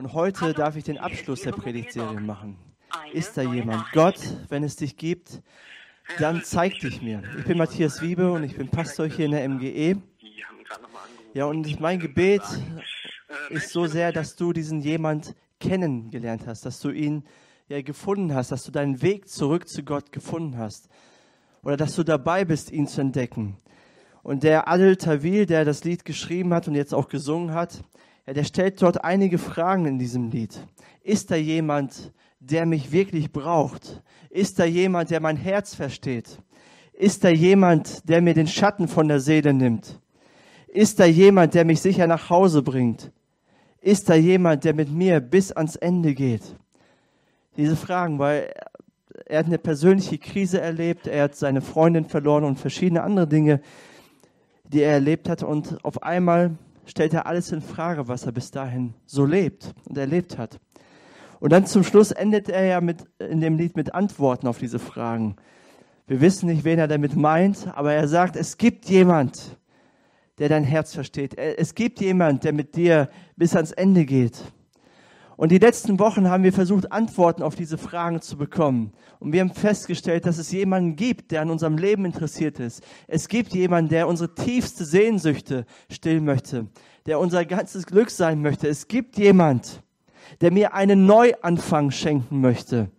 Und heute darf ich den Abschluss der Predigtserie machen. Ist da jemand? Gott, wenn es dich gibt, dann zeig dich mir. Ich bin Matthias Wiebe und ich bin Pastor hier in der MGE. Ja, und mein Gebet ist so sehr, dass du diesen jemand kennengelernt hast, dass du ihn ja gefunden hast, dass du deinen Weg zurück zu Gott gefunden hast. Oder dass du dabei bist, ihn zu entdecken. Und der Adel Tawil, der das Lied geschrieben hat und jetzt auch gesungen hat, ja, der stellt dort einige Fragen in diesem Lied. Ist da jemand, der mich wirklich braucht? Ist da jemand, der mein Herz versteht? Ist da jemand, der mir den Schatten von der Seele nimmt? Ist da jemand, der mich sicher nach Hause bringt? Ist da jemand, der mit mir bis ans Ende geht? Diese Fragen, weil er hat eine persönliche Krise erlebt, er hat seine Freundin verloren und verschiedene andere Dinge, die er erlebt hat. Und auf einmal stellt er alles in Frage, was er bis dahin so lebt und erlebt hat. Und dann zum Schluss endet er ja mit, in dem Lied mit Antworten auf diese Fragen. Wir wissen nicht, wen er damit meint, aber er sagt, es gibt jemand, der dein Herz versteht. Es gibt jemand, der mit dir bis ans Ende geht. Und die letzten Wochen haben wir versucht, Antworten auf diese Fragen zu bekommen. Und wir haben festgestellt, dass es jemanden gibt, der an unserem Leben interessiert ist. Es gibt jemanden, der unsere tiefste Sehnsüchte stillen möchte, der unser ganzes Glück sein möchte. Es gibt jemand, der mir einen Neuanfang schenken möchte,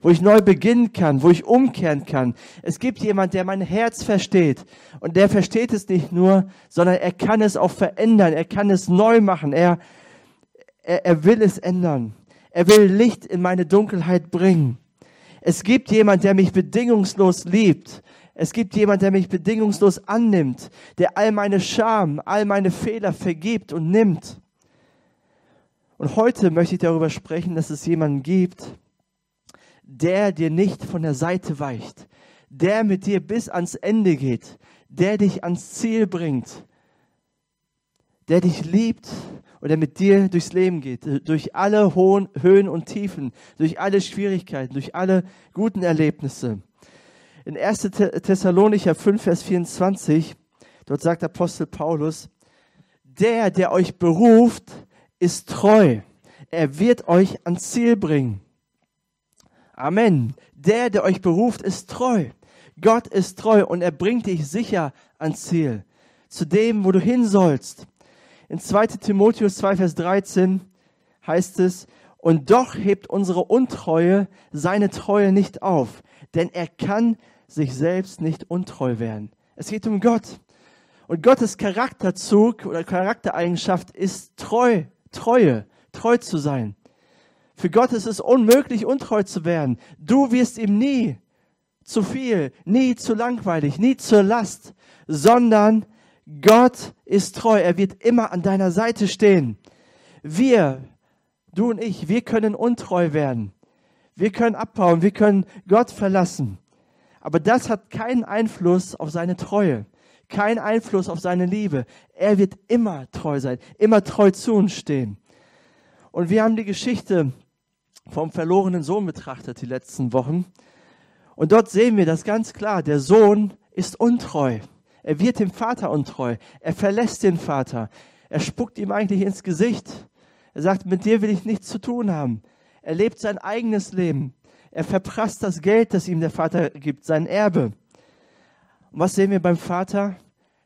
wo ich neu beginnen kann, wo ich umkehren kann. Es gibt jemand, der mein Herz versteht. Und der versteht es nicht nur, sondern er kann es auch verändern. Er kann es neu machen. Er er, er will es ändern. Er will Licht in meine Dunkelheit bringen. Es gibt jemand, der mich bedingungslos liebt. Es gibt jemand, der mich bedingungslos annimmt, der all meine Scham, all meine Fehler vergibt und nimmt. Und heute möchte ich darüber sprechen, dass es jemanden gibt, der dir nicht von der Seite weicht, der mit dir bis ans Ende geht, der dich ans Ziel bringt, der dich liebt und der mit dir durchs Leben geht, durch alle hohen Höhen und Tiefen, durch alle Schwierigkeiten, durch alle guten Erlebnisse. In 1. Thessalonicher 5, Vers 24, dort sagt Apostel Paulus, der, der euch beruft, ist treu. Er wird euch ans Ziel bringen. Amen. Der, der euch beruft, ist treu. Gott ist treu und er bringt dich sicher ans Ziel. Zu dem, wo du hin sollst. In 2 Timotheus 2, Vers 13 heißt es, und doch hebt unsere Untreue seine Treue nicht auf, denn er kann sich selbst nicht untreu werden. Es geht um Gott. Und Gottes Charakterzug oder Charaktereigenschaft ist treu, Treue, treu zu sein. Für Gott ist es unmöglich, untreu zu werden. Du wirst ihm nie zu viel, nie zu langweilig, nie zur Last, sondern Gott ist treu. Er wird immer an deiner Seite stehen. Wir, du und ich, wir können untreu werden. Wir können abbauen. Wir können Gott verlassen. Aber das hat keinen Einfluss auf seine Treue. Keinen Einfluss auf seine Liebe. Er wird immer treu sein. Immer treu zu uns stehen. Und wir haben die Geschichte vom verlorenen Sohn betrachtet die letzten Wochen. Und dort sehen wir das ganz klar. Der Sohn ist untreu. Er wird dem Vater untreu. Er verlässt den Vater. Er spuckt ihm eigentlich ins Gesicht. Er sagt, mit dir will ich nichts zu tun haben. Er lebt sein eigenes Leben. Er verprasst das Geld, das ihm der Vater gibt, sein Erbe. Und was sehen wir beim Vater?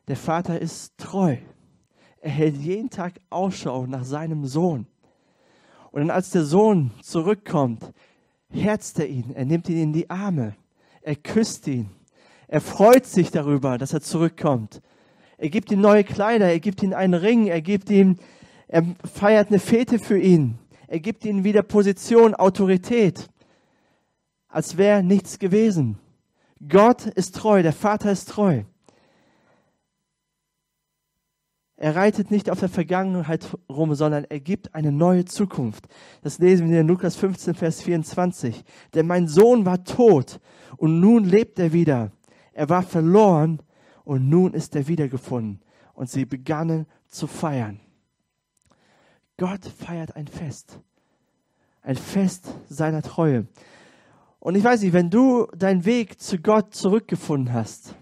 Der Vater ist treu. Er hält jeden Tag Ausschau nach seinem Sohn. Und dann als der Sohn zurückkommt, herzt er ihn, er nimmt ihn in die Arme, er küsst ihn, er freut sich darüber, dass er zurückkommt. Er gibt ihm neue Kleider, er gibt ihm einen Ring, er gibt ihm, er feiert eine Fete für ihn. Er gibt ihm wieder Position, Autorität, als wäre nichts gewesen. Gott ist treu, der Vater ist treu. Er reitet nicht auf der Vergangenheit rum, sondern er gibt eine neue Zukunft. Das lesen wir in Lukas 15, Vers 24. Denn mein Sohn war tot und nun lebt er wieder. Er war verloren und nun ist er wiedergefunden. Und sie begannen zu feiern. Gott feiert ein Fest. Ein Fest seiner Treue. Und ich weiß nicht, wenn du deinen Weg zu Gott zurückgefunden hast,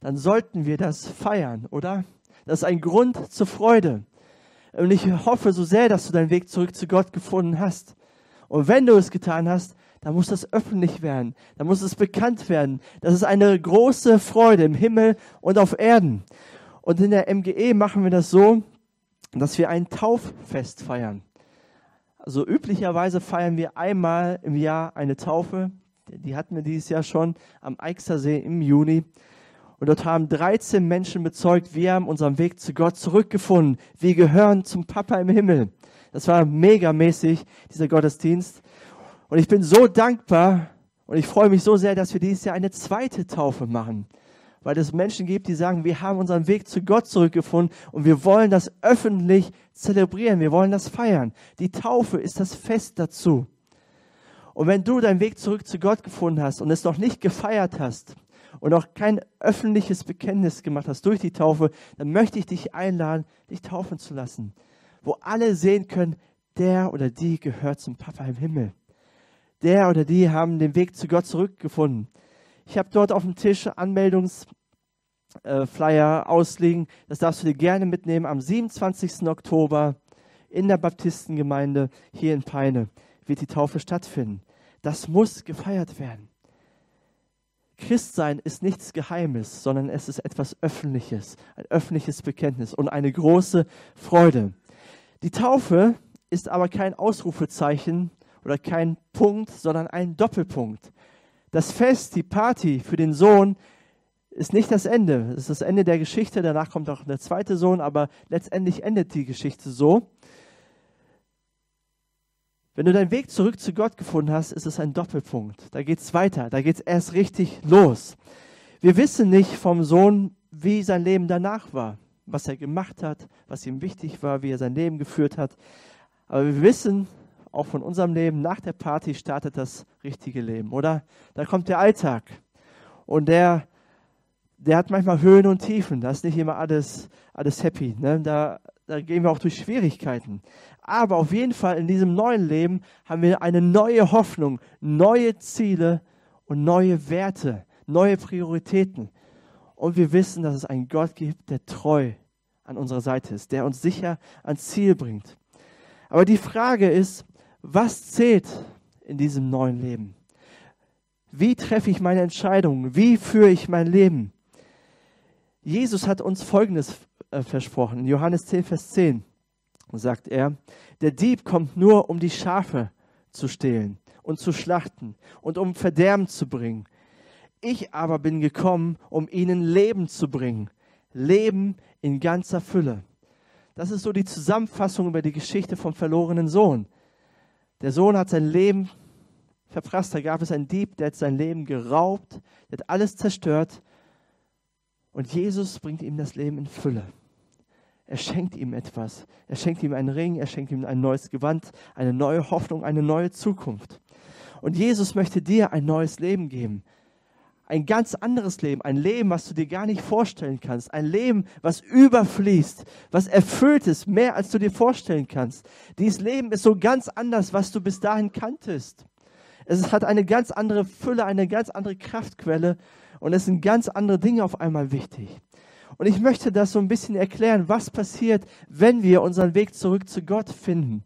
dann sollten wir das feiern, oder? Das ist ein Grund zur Freude. Und ich hoffe so sehr, dass du deinen Weg zurück zu Gott gefunden hast. Und wenn du es getan hast, dann muss das öffentlich werden. Dann muss es bekannt werden. Das ist eine große Freude im Himmel und auf Erden. Und in der MGE machen wir das so, dass wir ein Tauffest feiern. Also üblicherweise feiern wir einmal im Jahr eine Taufe. Die hatten wir dieses Jahr schon am Eichsersee im Juni. Und dort haben 13 Menschen bezeugt, wir haben unseren Weg zu Gott zurückgefunden. Wir gehören zum Papa im Himmel. Das war megamäßig, dieser Gottesdienst. Und ich bin so dankbar und ich freue mich so sehr, dass wir dieses Jahr eine zweite Taufe machen. Weil es Menschen gibt, die sagen, wir haben unseren Weg zu Gott zurückgefunden und wir wollen das öffentlich zelebrieren. Wir wollen das feiern. Die Taufe ist das Fest dazu. Und wenn du deinen Weg zurück zu Gott gefunden hast und es noch nicht gefeiert hast, und auch kein öffentliches Bekenntnis gemacht hast durch die Taufe, dann möchte ich dich einladen, dich taufen zu lassen, wo alle sehen können, der oder die gehört zum Papa im Himmel. Der oder die haben den Weg zu Gott zurückgefunden. Ich habe dort auf dem Tisch Anmeldungsflyer äh, ausliegen. Das darfst du dir gerne mitnehmen. Am 27. Oktober in der Baptistengemeinde hier in Peine wird die Taufe stattfinden. Das muss gefeiert werden. Christsein ist nichts Geheimes, sondern es ist etwas Öffentliches, ein öffentliches Bekenntnis und eine große Freude. Die Taufe ist aber kein Ausrufezeichen oder kein Punkt, sondern ein Doppelpunkt. Das Fest, die Party für den Sohn ist nicht das Ende. Es ist das Ende der Geschichte. Danach kommt auch der zweite Sohn, aber letztendlich endet die Geschichte so. Wenn du deinen Weg zurück zu Gott gefunden hast, ist es ein Doppelpunkt. Da geht es weiter, da geht es erst richtig los. Wir wissen nicht vom Sohn, wie sein Leben danach war, was er gemacht hat, was ihm wichtig war, wie er sein Leben geführt hat. Aber wir wissen auch von unserem Leben, nach der Party startet das richtige Leben, oder? Da kommt der Alltag. Und der, der hat manchmal Höhen und Tiefen. Da ist nicht immer alles, alles happy. Ne? Da, da gehen wir auch durch Schwierigkeiten. Aber auf jeden Fall in diesem neuen Leben haben wir eine neue Hoffnung, neue Ziele und neue Werte, neue Prioritäten. Und wir wissen, dass es einen Gott gibt, der treu an unserer Seite ist, der uns sicher ans Ziel bringt. Aber die Frage ist, was zählt in diesem neuen Leben? Wie treffe ich meine Entscheidungen? Wie führe ich mein Leben? Jesus hat uns Folgendes äh, versprochen. In Johannes 10, Vers 10 sagt er, der Dieb kommt nur, um die Schafe zu stehlen und zu schlachten und um Verderben zu bringen. Ich aber bin gekommen, um ihnen Leben zu bringen. Leben in ganzer Fülle. Das ist so die Zusammenfassung über die Geschichte vom verlorenen Sohn. Der Sohn hat sein Leben verprasst. Da gab es einen Dieb, der hat sein Leben geraubt, der hat alles zerstört. Und Jesus bringt ihm das Leben in Fülle. Er schenkt ihm etwas. Er schenkt ihm einen Ring, er schenkt ihm ein neues Gewand, eine neue Hoffnung, eine neue Zukunft. Und Jesus möchte dir ein neues Leben geben. Ein ganz anderes Leben, ein Leben, was du dir gar nicht vorstellen kannst. Ein Leben, was überfließt, was erfüllt ist, mehr als du dir vorstellen kannst. Dieses Leben ist so ganz anders, was du bis dahin kanntest. Es hat eine ganz andere Fülle, eine ganz andere Kraftquelle und es sind ganz andere Dinge auf einmal wichtig. Und ich möchte das so ein bisschen erklären, was passiert, wenn wir unseren Weg zurück zu Gott finden.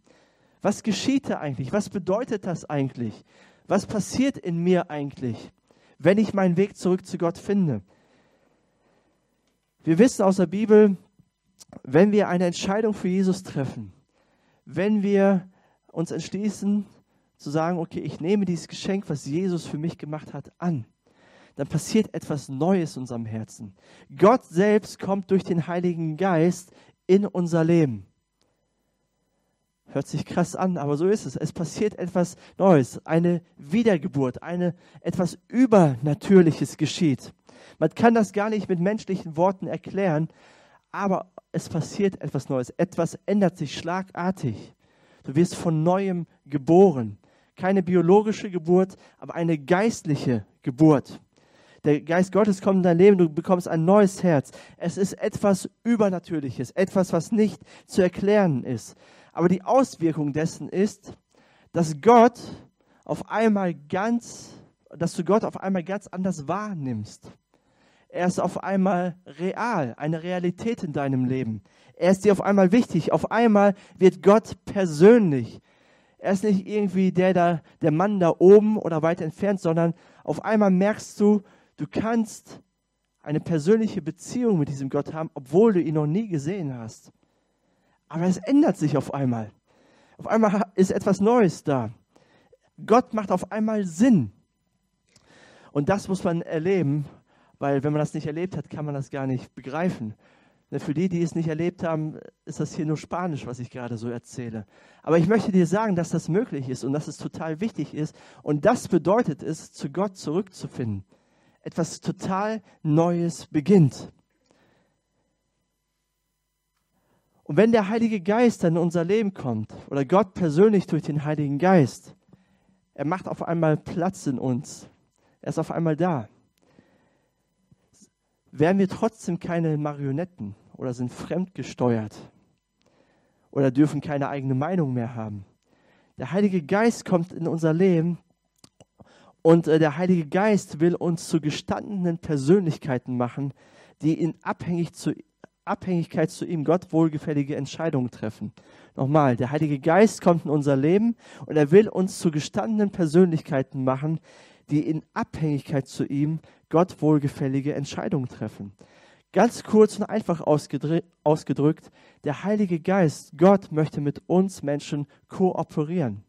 Was geschieht da eigentlich? Was bedeutet das eigentlich? Was passiert in mir eigentlich, wenn ich meinen Weg zurück zu Gott finde? Wir wissen aus der Bibel, wenn wir eine Entscheidung für Jesus treffen, wenn wir uns entschließen zu sagen, okay, ich nehme dieses Geschenk, was Jesus für mich gemacht hat, an, dann passiert etwas Neues in unserem Herzen. Gott selbst kommt durch den Heiligen Geist in unser Leben. Hört sich krass an, aber so ist es. Es passiert etwas Neues, eine Wiedergeburt, eine etwas Übernatürliches geschieht. Man kann das gar nicht mit menschlichen Worten erklären, aber es passiert etwas Neues. Etwas ändert sich schlagartig. Du wirst von neuem geboren. Keine biologische Geburt, aber eine geistliche Geburt. Der Geist Gottes kommt in dein Leben, du bekommst ein neues Herz. Es ist etwas Übernatürliches, etwas, was nicht zu erklären ist. Aber die Auswirkung dessen ist, dass Gott auf einmal ganz, dass du Gott auf einmal ganz anders wahrnimmst. Er ist auf einmal real, eine Realität in deinem Leben. Er ist dir auf einmal wichtig. Auf einmal wird Gott persönlich. Er ist nicht irgendwie der, da, der Mann da oben oder weit entfernt, sondern auf einmal merkst du, du kannst eine persönliche Beziehung mit diesem Gott haben, obwohl du ihn noch nie gesehen hast. Aber es ändert sich auf einmal. Auf einmal ist etwas Neues da. Gott macht auf einmal Sinn. Und das muss man erleben weil wenn man das nicht erlebt hat, kann man das gar nicht begreifen. Für die, die es nicht erlebt haben, ist das hier nur Spanisch, was ich gerade so erzähle. Aber ich möchte dir sagen, dass das möglich ist und dass es total wichtig ist. Und das bedeutet es, zu Gott zurückzufinden. Etwas total Neues beginnt. Und wenn der Heilige Geist dann in unser Leben kommt, oder Gott persönlich durch den Heiligen Geist, er macht auf einmal Platz in uns. Er ist auf einmal da wären wir trotzdem keine Marionetten oder sind fremdgesteuert oder dürfen keine eigene Meinung mehr haben. Der Heilige Geist kommt in unser Leben und äh, der Heilige Geist will uns zu gestandenen Persönlichkeiten machen, die in Abhängig zu, Abhängigkeit zu ihm Gott wohlgefällige Entscheidungen treffen. Nochmal, der Heilige Geist kommt in unser Leben und er will uns zu gestandenen Persönlichkeiten machen, die in Abhängigkeit zu ihm Gott wohlgefällige Entscheidungen treffen. Ganz kurz und einfach ausgedrückt, der Heilige Geist, Gott möchte mit uns Menschen kooperieren,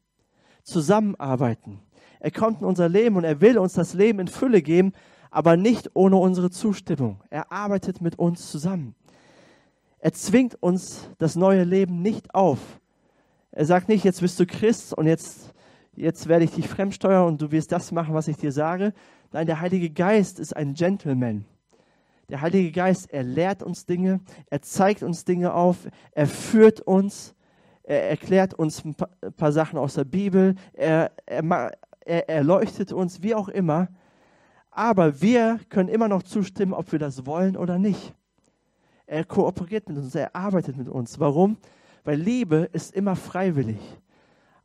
zusammenarbeiten. Er kommt in unser Leben und er will uns das Leben in Fülle geben, aber nicht ohne unsere Zustimmung. Er arbeitet mit uns zusammen. Er zwingt uns das neue Leben nicht auf. Er sagt nicht, jetzt bist du Christ und jetzt, jetzt werde ich dich fremdsteuern und du wirst das machen, was ich dir sage, Nein, der Heilige Geist ist ein Gentleman. Der Heilige Geist, er lehrt uns Dinge, er zeigt uns Dinge auf, er führt uns, er erklärt uns ein paar, Sachen aus der Bibel, er, er, er erleuchtet uns, wie auch immer. Aber wir können immer noch zustimmen, ob wir das wollen oder nicht. Er kooperiert mit uns, er arbeitet mit uns. Warum? Weil Liebe ist immer freiwillig.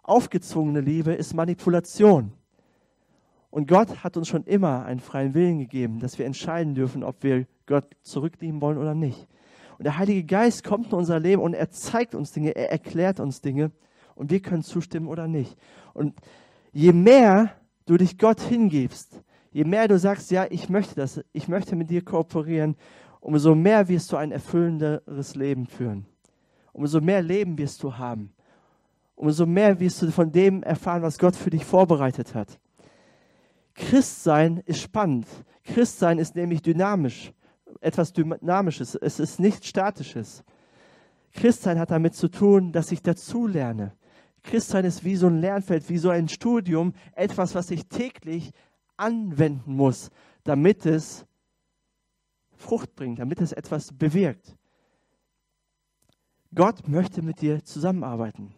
Aufgezwungene Liebe ist Manipulation. Und Gott hat uns schon immer einen freien Willen gegeben, dass wir entscheiden dürfen, ob wir Gott zurücklieben wollen oder nicht. Und der Heilige Geist kommt in unser Leben und er zeigt uns Dinge, er erklärt uns Dinge und wir können zustimmen oder nicht. Und je mehr du dich Gott hingibst, je mehr du sagst, ja, ich möchte das, ich möchte mit dir kooperieren, umso mehr wirst du ein erfüllenderes Leben führen. Umso mehr Leben wirst du haben. Umso mehr wirst du von dem erfahren, was Gott für dich vorbereitet hat. Christsein ist spannend. Christsein ist nämlich dynamisch, etwas Dynamisches. Es ist nichts Statisches. Christsein hat damit zu tun, dass ich dazulerne. Christsein ist wie so ein Lernfeld, wie so ein Studium, etwas, was ich täglich anwenden muss, damit es Frucht bringt, damit es etwas bewirkt. Gott möchte mit dir zusammenarbeiten.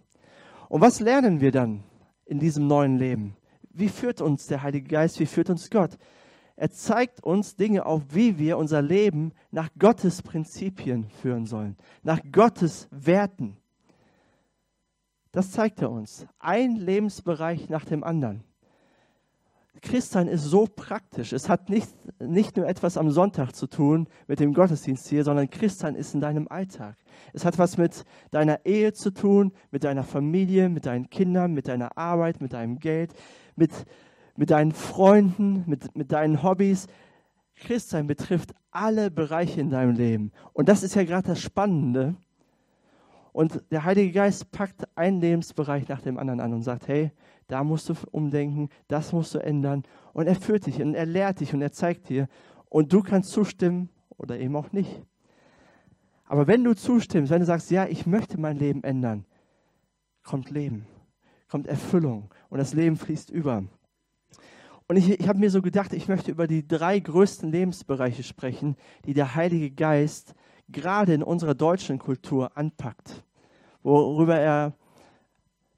Und was lernen wir dann in diesem neuen Leben? Wie führt uns der Heilige Geist? Wie führt uns Gott? Er zeigt uns Dinge auf, wie wir unser Leben nach Gottes Prinzipien führen sollen, nach Gottes Werten. Das zeigt er uns. Ein Lebensbereich nach dem anderen. Christsein ist so praktisch. Es hat nicht, nicht nur etwas am Sonntag zu tun mit dem Gottesdienst hier, sondern Christsein ist in deinem Alltag. Es hat was mit deiner Ehe zu tun, mit deiner Familie, mit deinen Kindern, mit deiner Arbeit, mit deinem Geld, mit, mit deinen Freunden, mit, mit deinen Hobbys. Christsein betrifft alle Bereiche in deinem Leben. Und das ist ja gerade das Spannende. Und der Heilige Geist packt einen Lebensbereich nach dem anderen an und sagt, hey, da musst du umdenken, das musst du ändern. Und er führt dich und er lehrt dich und er zeigt dir. Und du kannst zustimmen oder eben auch nicht. Aber wenn du zustimmst, wenn du sagst, ja, ich möchte mein Leben ändern, kommt Leben, kommt Erfüllung und das Leben fließt über. Und ich, ich habe mir so gedacht, ich möchte über die drei größten Lebensbereiche sprechen, die der Heilige Geist gerade in unserer deutschen Kultur anpackt, worüber er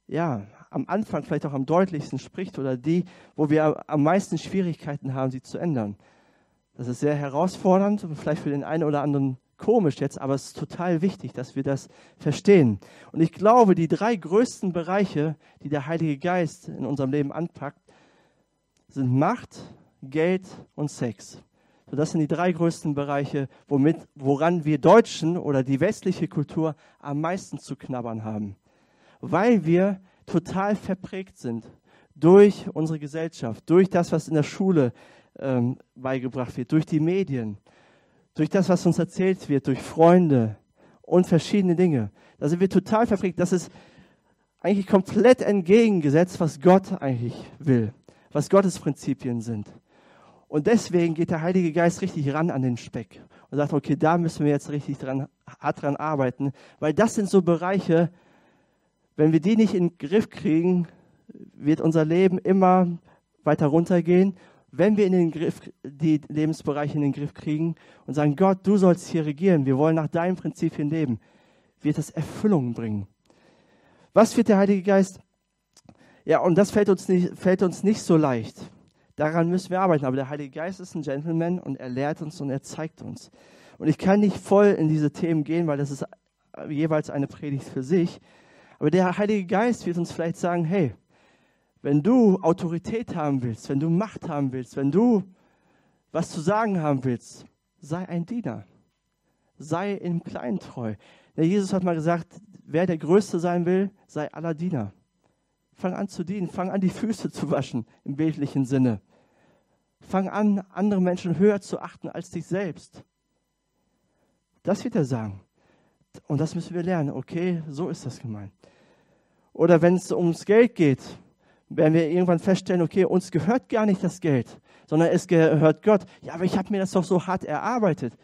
ja am Anfang vielleicht auch am deutlichsten spricht oder die, wo wir am meisten Schwierigkeiten haben, sie zu ändern. Das ist sehr herausfordernd und vielleicht für den einen oder anderen komisch jetzt, aber es ist total wichtig, dass wir das verstehen. Und ich glaube, die drei größten Bereiche, die der Heilige Geist in unserem Leben anpackt, sind Macht, Geld und Sex. So, das sind die drei größten Bereiche, womit, woran wir Deutschen oder die westliche Kultur am meisten zu knabbern haben. Weil wir total verprägt sind durch unsere Gesellschaft, durch das, was in der Schule ähm, beigebracht wird, durch die Medien, durch das, was uns erzählt wird, durch Freunde und verschiedene Dinge. Da sind wir total verprägt. Das ist eigentlich komplett entgegengesetzt, was Gott eigentlich will, was Gottes Prinzipien sind. Und deswegen geht der Heilige Geist richtig ran an den Speck und sagt, okay, da müssen wir jetzt richtig dran, hart dran arbeiten, weil das sind so Bereiche, wenn wir die nicht in den Griff kriegen, wird unser Leben immer weiter runtergehen. Wenn wir in den Griff, die Lebensbereiche in den Griff kriegen und sagen, Gott, du sollst hier regieren, wir wollen nach deinen Prinzipien leben, wird das Erfüllung bringen. Was wird der Heilige Geist? Ja, und das fällt uns nicht, fällt uns nicht so leicht. Daran müssen wir arbeiten. Aber der Heilige Geist ist ein Gentleman und er lehrt uns und er zeigt uns. Und ich kann nicht voll in diese Themen gehen, weil das ist jeweils eine Predigt für sich. Aber der Heilige Geist wird uns vielleicht sagen, hey, wenn du Autorität haben willst, wenn du Macht haben willst, wenn du was zu sagen haben willst, sei ein Diener. Sei im Kleinen treu. Der Jesus hat mal gesagt, wer der Größte sein will, sei aller Diener. Fang an zu dienen, fang an die Füße zu waschen im bildlichen Sinne. Fang an, andere Menschen höher zu achten als dich selbst. Das wird er sagen. Und das müssen wir lernen. Okay, so ist das gemeint. Oder wenn es ums Geld geht, werden wir irgendwann feststellen, okay, uns gehört gar nicht das Geld, sondern es gehört Gott. Ja, aber ich habe mir das doch so hart erarbeitet.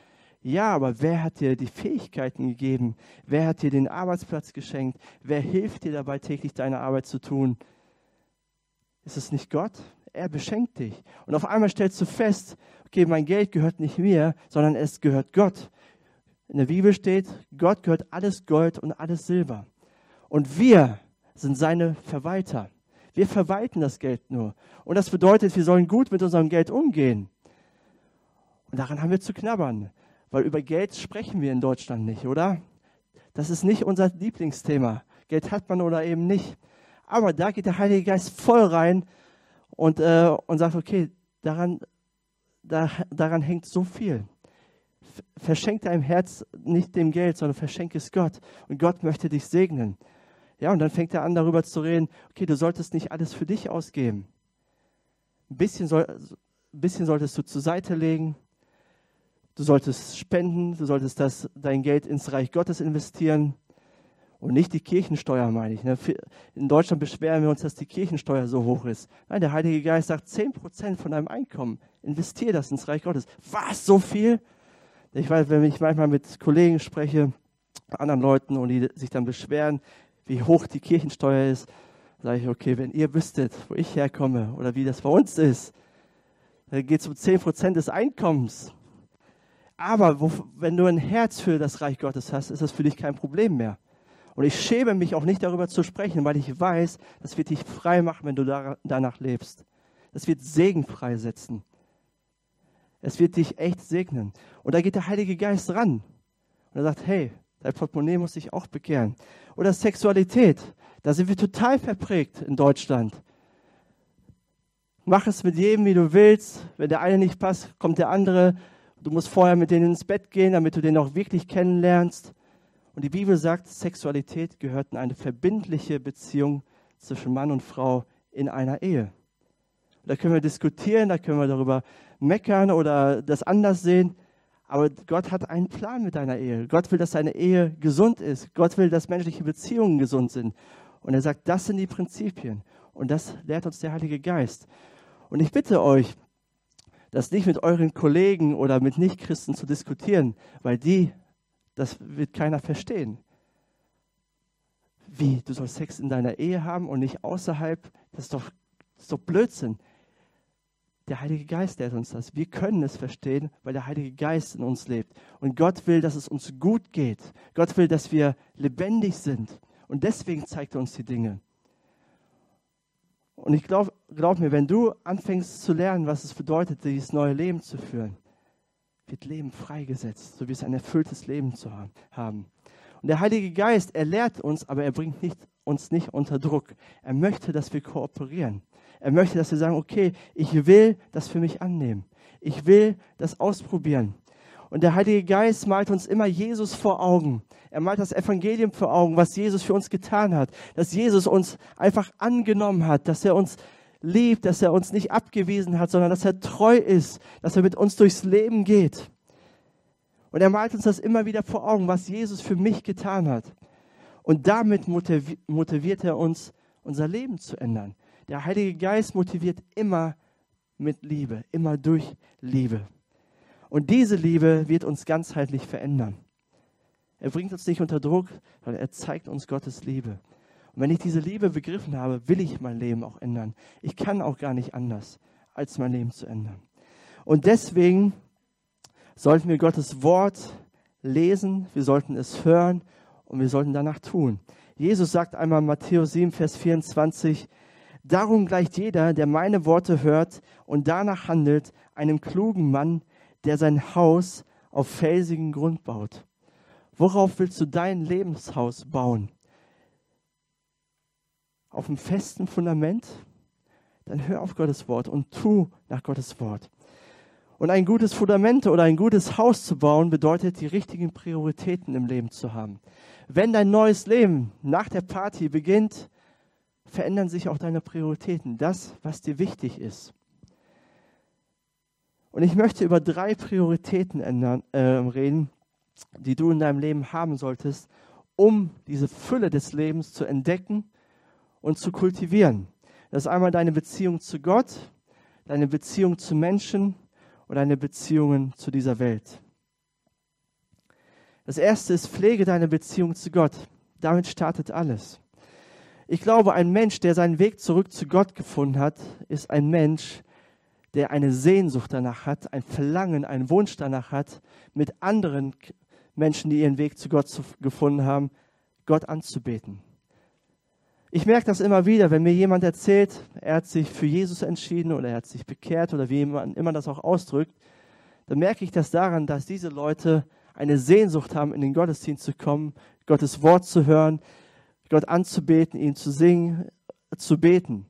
Ja, aber wer hat dir die Fähigkeiten gegeben? Wer hat dir den Arbeitsplatz geschenkt? Wer hilft dir dabei, täglich deine Arbeit zu tun? Ist es nicht Gott? Er beschenkt dich. Und auf einmal stellst du fest, okay, mein Geld gehört nicht mir, sondern es gehört Gott. In der Bibel steht, Gott gehört alles Gold und alles Silber. Und wir sind seine Verwalter. Wir verwalten das Geld nur. Und das bedeutet, wir sollen gut mit unserem Geld umgehen. Und daran haben wir zu knabbern, weil über Geld sprechen wir in Deutschland nicht, oder? Das ist nicht unser Lieblingsthema. Geld hat man oder eben nicht. Aber da geht der Heilige Geist voll rein und, äh, und sagt, okay, daran, da, daran hängt so viel. Verschenk deinem Herz nicht dem Geld, sondern verschenk es Gott. Und Gott möchte dich segnen. Ja, und dann fängt er an, darüber zu reden, okay, du solltest nicht alles für dich ausgeben. Ein bisschen, soll, ein bisschen solltest du zur Seite legen. Du solltest spenden, du solltest das, dein Geld ins Reich Gottes investieren. Und nicht die Kirchensteuer, meine ich. Ne? In Deutschland beschweren wir uns, dass die Kirchensteuer so hoch ist. Nein, der Heilige Geist sagt, 10% von deinem Einkommen, investier das ins Reich Gottes. Was, so viel? Ich weiß, wenn ich manchmal mit Kollegen spreche, anderen Leuten und die sich dann beschweren, wie hoch die Kirchensteuer ist, sage ich, okay, wenn ihr wüsstet, wo ich herkomme oder wie das bei uns ist, dann geht es um 10 Prozent des Einkommens. Aber wo, wenn du ein Herz für das Reich Gottes hast, ist das für dich kein Problem mehr. Und ich schäme mich auch nicht darüber zu sprechen, weil ich weiß, das wird dich frei machen, wenn du da, danach lebst. Das wird Segen freisetzen. Es wird dich echt segnen. Und da geht der Heilige Geist ran. Und er sagt, hey, Dein Portemonnaie muss sich auch bekehren. Oder Sexualität. Da sind wir total verprägt in Deutschland. Mach es mit jedem, wie du willst. Wenn der eine nicht passt, kommt der andere. Du musst vorher mit denen ins Bett gehen, damit du den auch wirklich kennenlernst. Und die Bibel sagt, Sexualität gehört in eine verbindliche Beziehung zwischen Mann und Frau in einer Ehe. Da können wir diskutieren, da können wir darüber meckern oder das anders sehen. Aber Gott hat einen Plan mit deiner Ehe. Gott will, dass deine Ehe gesund ist. Gott will, dass menschliche Beziehungen gesund sind. Und er sagt, das sind die Prinzipien. Und das lehrt uns der Heilige Geist. Und ich bitte euch, das nicht mit euren Kollegen oder mit Nichtchristen zu diskutieren, weil die, das wird keiner verstehen. Wie, du sollst Sex in deiner Ehe haben und nicht außerhalb? Das ist doch, das ist doch Blödsinn. Der Heilige Geist lehrt uns das. Wir können es verstehen, weil der Heilige Geist in uns lebt. Und Gott will, dass es uns gut geht. Gott will, dass wir lebendig sind. Und deswegen zeigt er uns die Dinge. Und ich glaube glaub mir, wenn du anfängst zu lernen, was es bedeutet, dieses neue Leben zu führen, wird Leben freigesetzt, so wie es ein erfülltes Leben zu haben. Und der Heilige Geist, er lehrt uns, aber er bringt nicht, uns nicht unter Druck. Er möchte, dass wir kooperieren. Er möchte, dass wir sagen, okay, ich will das für mich annehmen. Ich will das ausprobieren. Und der Heilige Geist malt uns immer Jesus vor Augen. Er malt das Evangelium vor Augen, was Jesus für uns getan hat. Dass Jesus uns einfach angenommen hat, dass er uns liebt, dass er uns nicht abgewiesen hat, sondern dass er treu ist, dass er mit uns durchs Leben geht. Und er malt uns das immer wieder vor Augen, was Jesus für mich getan hat. Und damit motiviert er uns, unser Leben zu ändern. Der Heilige Geist motiviert immer mit Liebe, immer durch Liebe. Und diese Liebe wird uns ganzheitlich verändern. Er bringt uns nicht unter Druck, sondern er zeigt uns Gottes Liebe. Und wenn ich diese Liebe begriffen habe, will ich mein Leben auch ändern. Ich kann auch gar nicht anders, als mein Leben zu ändern. Und deswegen sollten wir Gottes Wort lesen, wir sollten es hören und wir sollten danach tun. Jesus sagt einmal in Matthäus 7, Vers 24, Darum gleicht jeder, der meine Worte hört und danach handelt, einem klugen Mann, der sein Haus auf felsigen Grund baut. Worauf willst du dein Lebenshaus bauen? Auf einem festen Fundament? Dann hör auf Gottes Wort und tu nach Gottes Wort. Und ein gutes Fundament oder ein gutes Haus zu bauen, bedeutet, die richtigen Prioritäten im Leben zu haben. Wenn dein neues Leben nach der Party beginnt, verändern sich auch deine Prioritäten, das, was dir wichtig ist. Und ich möchte über drei Prioritäten ändern, äh, reden, die du in deinem Leben haben solltest, um diese Fülle des Lebens zu entdecken und zu kultivieren. Das ist einmal deine Beziehung zu Gott, deine Beziehung zu Menschen und deine Beziehungen zu dieser Welt. Das erste ist, pflege deine Beziehung zu Gott. Damit startet alles. Ich glaube, ein Mensch, der seinen Weg zurück zu Gott gefunden hat, ist ein Mensch, der eine Sehnsucht danach hat, ein Verlangen, einen Wunsch danach hat, mit anderen Menschen, die ihren Weg zu Gott gefunden haben, Gott anzubeten. Ich merke das immer wieder, wenn mir jemand erzählt, er hat sich für Jesus entschieden oder er hat sich bekehrt oder wie man immer das auch ausdrückt, dann merke ich das daran, dass diese Leute eine Sehnsucht haben, in den Gottesdienst zu kommen, Gottes Wort zu hören, Gott anzubeten, ihn zu singen, zu beten.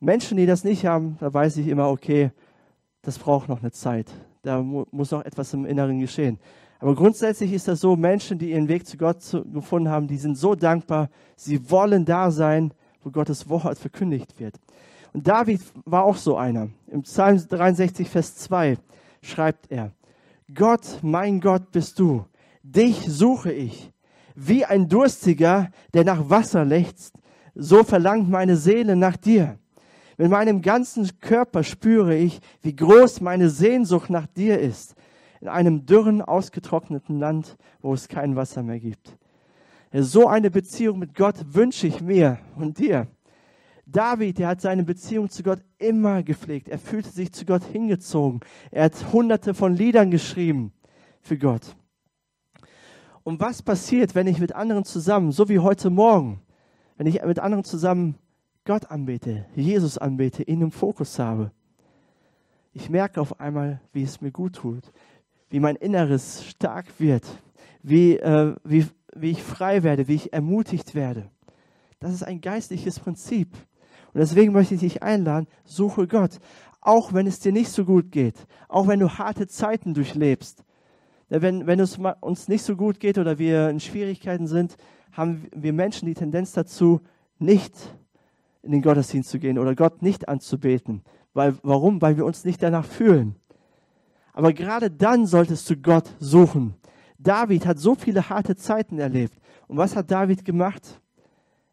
Menschen, die das nicht haben, da weiß ich immer, okay, das braucht noch eine Zeit. Da muss noch etwas im Inneren geschehen. Aber grundsätzlich ist das so, Menschen, die ihren Weg zu Gott zu, gefunden haben, die sind so dankbar, sie wollen da sein, wo Gottes Wort verkündigt wird. Und David war auch so einer. Im Psalm 63, Vers 2 schreibt er, Gott, mein Gott bist du, dich suche ich. Wie ein Durstiger, der nach Wasser lechzt, so verlangt meine Seele nach dir. Mit meinem ganzen Körper spüre ich, wie groß meine Sehnsucht nach dir ist in einem dürren, ausgetrockneten Land, wo es kein Wasser mehr gibt. So eine Beziehung mit Gott wünsche ich mir und dir. David, der hat seine Beziehung zu Gott immer gepflegt. Er fühlte sich zu Gott hingezogen. Er hat hunderte von Liedern geschrieben für Gott. Und was passiert, wenn ich mit anderen zusammen, so wie heute Morgen, wenn ich mit anderen zusammen Gott anbete, Jesus anbete, ihn im Fokus habe? Ich merke auf einmal, wie es mir gut tut, wie mein Inneres stark wird, wie, äh, wie, wie ich frei werde, wie ich ermutigt werde. Das ist ein geistliches Prinzip. Und deswegen möchte ich dich einladen, suche Gott, auch wenn es dir nicht so gut geht, auch wenn du harte Zeiten durchlebst. Wenn, wenn es uns nicht so gut geht oder wir in Schwierigkeiten sind, haben wir Menschen die Tendenz dazu, nicht in den Gottesdienst zu gehen oder Gott nicht anzubeten. Weil, warum? Weil wir uns nicht danach fühlen. Aber gerade dann solltest du Gott suchen. David hat so viele harte Zeiten erlebt. Und was hat David gemacht?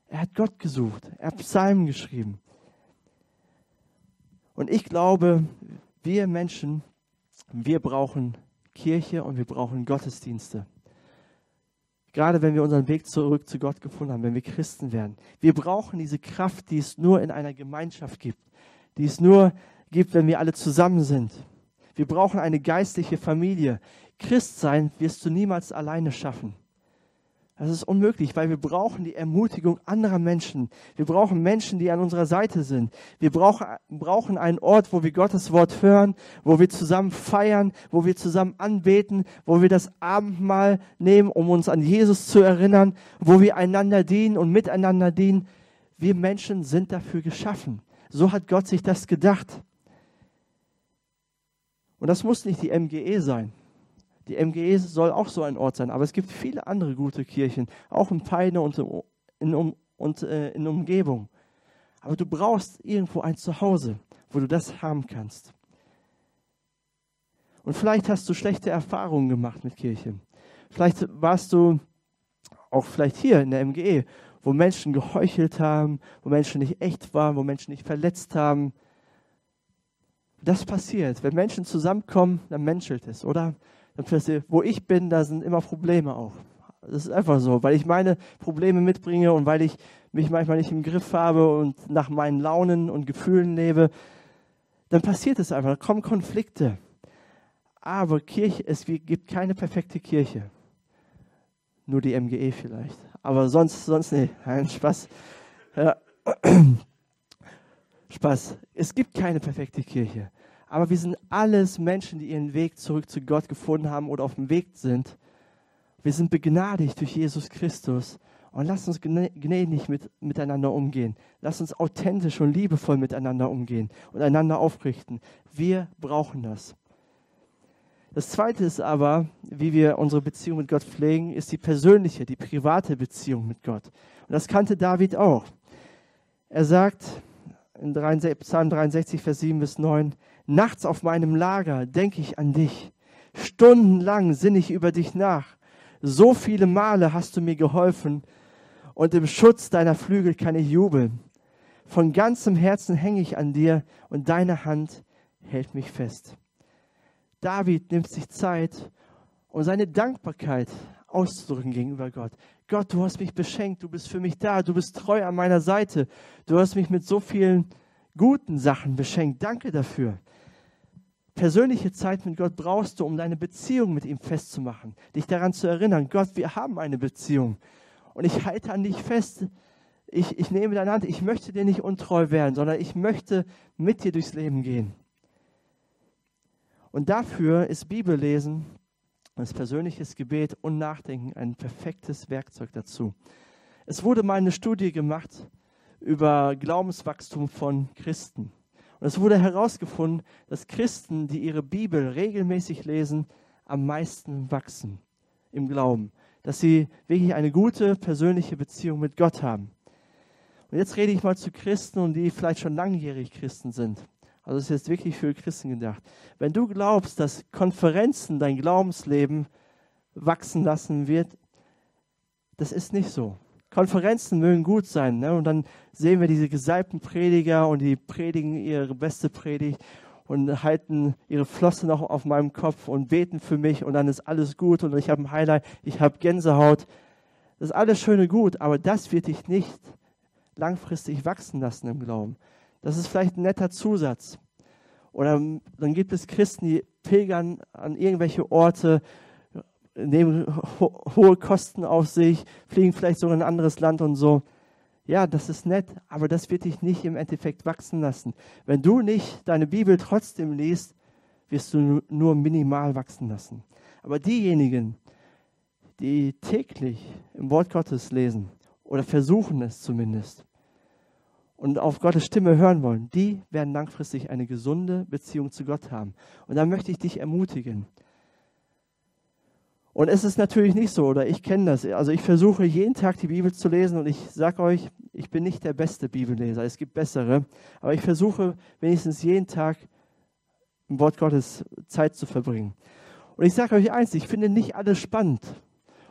Er hat Gott gesucht. Er hat Psalmen geschrieben. Und ich glaube, wir Menschen, wir brauchen Kirche und wir brauchen Gottesdienste. Gerade wenn wir unseren Weg zurück zu Gott gefunden haben, wenn wir Christen werden. Wir brauchen diese Kraft, die es nur in einer Gemeinschaft gibt, die es nur gibt, wenn wir alle zusammen sind. Wir brauchen eine geistliche Familie. Christ sein wirst du niemals alleine schaffen. Das ist unmöglich, weil wir brauchen die Ermutigung anderer Menschen. Wir brauchen Menschen, die an unserer Seite sind. Wir brauchen, brauchen einen Ort, wo wir Gottes Wort hören, wo wir zusammen feiern, wo wir zusammen anbeten, wo wir das Abendmahl nehmen, um uns an Jesus zu erinnern, wo wir einander dienen und miteinander dienen. Wir Menschen sind dafür geschaffen. So hat Gott sich das gedacht. Und das muss nicht die MGE sein. Die MGE soll auch so ein Ort sein, aber es gibt viele andere gute Kirchen, auch in Peine und in, um, und, äh, in Umgebung. Aber du brauchst irgendwo ein Zuhause, wo du das haben kannst. Und vielleicht hast du schlechte Erfahrungen gemacht mit Kirche. Vielleicht warst du auch vielleicht hier in der MGE, wo Menschen geheuchelt haben, wo Menschen nicht echt waren, wo Menschen nicht verletzt haben. Das passiert. Wenn Menschen zusammenkommen, dann menschelt es, oder? Wo ich bin, da sind immer Probleme auch. Das ist einfach so, weil ich meine Probleme mitbringe und weil ich mich manchmal nicht im Griff habe und nach meinen Launen und Gefühlen lebe, dann passiert es einfach, da kommen Konflikte. Aber Kirche, es gibt keine perfekte Kirche. Nur die MGE vielleicht. Aber sonst, sonst nicht. Nein, Spaß. Ja. Spaß. Es gibt keine perfekte Kirche. Aber wir sind alles Menschen, die ihren Weg zurück zu Gott gefunden haben oder auf dem Weg sind. Wir sind begnadigt durch Jesus Christus. Und lass uns gnädig mit, miteinander umgehen. Lass uns authentisch und liebevoll miteinander umgehen und einander aufrichten. Wir brauchen das. Das zweite ist aber, wie wir unsere Beziehung mit Gott pflegen, ist die persönliche, die private Beziehung mit Gott. Und das kannte David auch. Er sagt in Psalm 63, Vers 7 bis 9, Nachts auf meinem Lager denke ich an dich. Stundenlang sinne ich über dich nach. So viele Male hast du mir geholfen und im Schutz deiner Flügel kann ich jubeln. Von ganzem Herzen hänge ich an dir und deine Hand hält mich fest. David nimmt sich Zeit, um seine Dankbarkeit auszudrücken gegenüber Gott. Gott, du hast mich beschenkt, du bist für mich da, du bist treu an meiner Seite, du hast mich mit so vielen guten Sachen beschenkt. Danke dafür persönliche Zeit mit Gott brauchst du, um deine Beziehung mit ihm festzumachen, dich daran zu erinnern, Gott, wir haben eine Beziehung und ich halte an dich fest. Ich, ich nehme deine Hand, ich möchte dir nicht untreu werden, sondern ich möchte mit dir durchs Leben gehen. Und dafür ist Bibellesen, das persönliches Gebet und Nachdenken ein perfektes Werkzeug dazu. Es wurde mal eine Studie gemacht über Glaubenswachstum von Christen. Und es wurde herausgefunden, dass Christen, die ihre Bibel regelmäßig lesen, am meisten wachsen im Glauben. Dass sie wirklich eine gute persönliche Beziehung mit Gott haben. Und jetzt rede ich mal zu Christen und die vielleicht schon langjährig Christen sind. Also ist jetzt wirklich für Christen gedacht. Wenn du glaubst, dass Konferenzen dein Glaubensleben wachsen lassen wird, das ist nicht so. Konferenzen mögen gut sein. Ne? Und dann sehen wir diese gesalbten Prediger und die predigen ihre beste Predigt und halten ihre Flosse noch auf meinem Kopf und beten für mich und dann ist alles gut und ich habe ein Highlight, ich habe Gänsehaut. Das ist alles schöne gut, aber das wird dich nicht langfristig wachsen lassen im Glauben. Das ist vielleicht ein netter Zusatz. Oder dann gibt es Christen, die pilgern an irgendwelche Orte nehmen ho hohe Kosten auf sich, fliegen vielleicht sogar in ein anderes Land und so. Ja, das ist nett, aber das wird dich nicht im Endeffekt wachsen lassen. Wenn du nicht deine Bibel trotzdem liest, wirst du nur minimal wachsen lassen. Aber diejenigen, die täglich im Wort Gottes lesen oder versuchen es zumindest und auf Gottes Stimme hören wollen, die werden langfristig eine gesunde Beziehung zu Gott haben. Und da möchte ich dich ermutigen. Und es ist natürlich nicht so, oder ich kenne das. Also ich versuche jeden Tag die Bibel zu lesen und ich sage euch, ich bin nicht der beste Bibelleser, es gibt bessere, aber ich versuche wenigstens jeden Tag im Wort Gottes Zeit zu verbringen. Und ich sage euch eins, ich finde nicht alles spannend.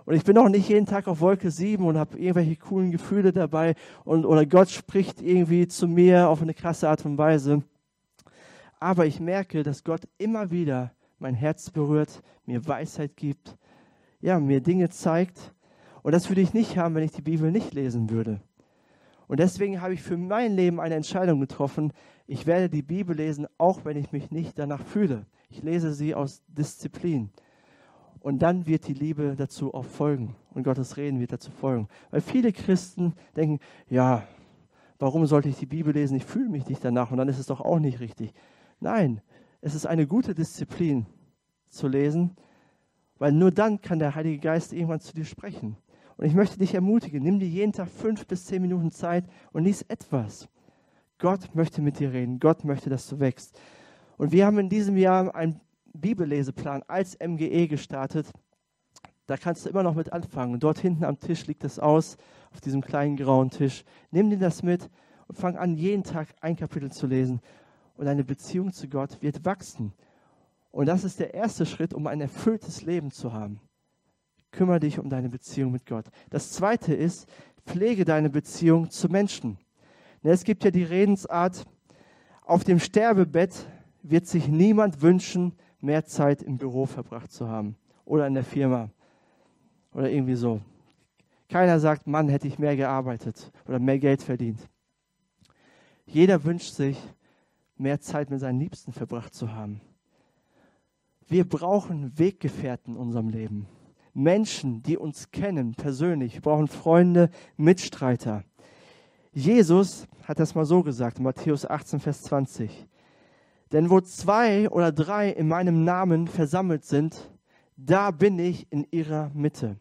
Und ich bin auch nicht jeden Tag auf Wolke 7 und habe irgendwelche coolen Gefühle dabei und, oder Gott spricht irgendwie zu mir auf eine krasse Art und Weise. Aber ich merke, dass Gott immer wieder mein Herz berührt, mir Weisheit gibt, ja, mir Dinge zeigt. Und das würde ich nicht haben, wenn ich die Bibel nicht lesen würde. Und deswegen habe ich für mein Leben eine Entscheidung getroffen. Ich werde die Bibel lesen, auch wenn ich mich nicht danach fühle. Ich lese sie aus Disziplin. Und dann wird die Liebe dazu auch folgen. Und Gottes Reden wird dazu folgen. Weil viele Christen denken, ja, warum sollte ich die Bibel lesen? Ich fühle mich nicht danach und dann ist es doch auch nicht richtig. Nein, es ist eine gute Disziplin zu lesen, weil nur dann kann der Heilige Geist irgendwann zu dir sprechen. Und ich möchte dich ermutigen, nimm dir jeden Tag fünf bis zehn Minuten Zeit und lies etwas. Gott möchte mit dir reden. Gott möchte, dass du wächst. Und wir haben in diesem Jahr einen Bibelleseplan als MGE gestartet. Da kannst du immer noch mit anfangen. Dort hinten am Tisch liegt es aus, auf diesem kleinen grauen Tisch. Nimm dir das mit und fang an, jeden Tag ein Kapitel zu lesen. Und deine Beziehung zu Gott wird wachsen. Und das ist der erste Schritt, um ein erfülltes Leben zu haben. Kümmere dich um deine Beziehung mit Gott. Das zweite ist, pflege deine Beziehung zu Menschen. Es gibt ja die Redensart, auf dem Sterbebett wird sich niemand wünschen, mehr Zeit im Büro verbracht zu haben oder in der Firma oder irgendwie so. Keiner sagt, Mann, hätte ich mehr gearbeitet oder mehr Geld verdient. Jeder wünscht sich, mehr Zeit mit seinen Liebsten verbracht zu haben. Wir brauchen Weggefährten in unserem Leben. Menschen, die uns kennen persönlich. Wir brauchen Freunde, Mitstreiter. Jesus hat das mal so gesagt, Matthäus 18, Vers 20. Denn wo zwei oder drei in meinem Namen versammelt sind, da bin ich in ihrer Mitte.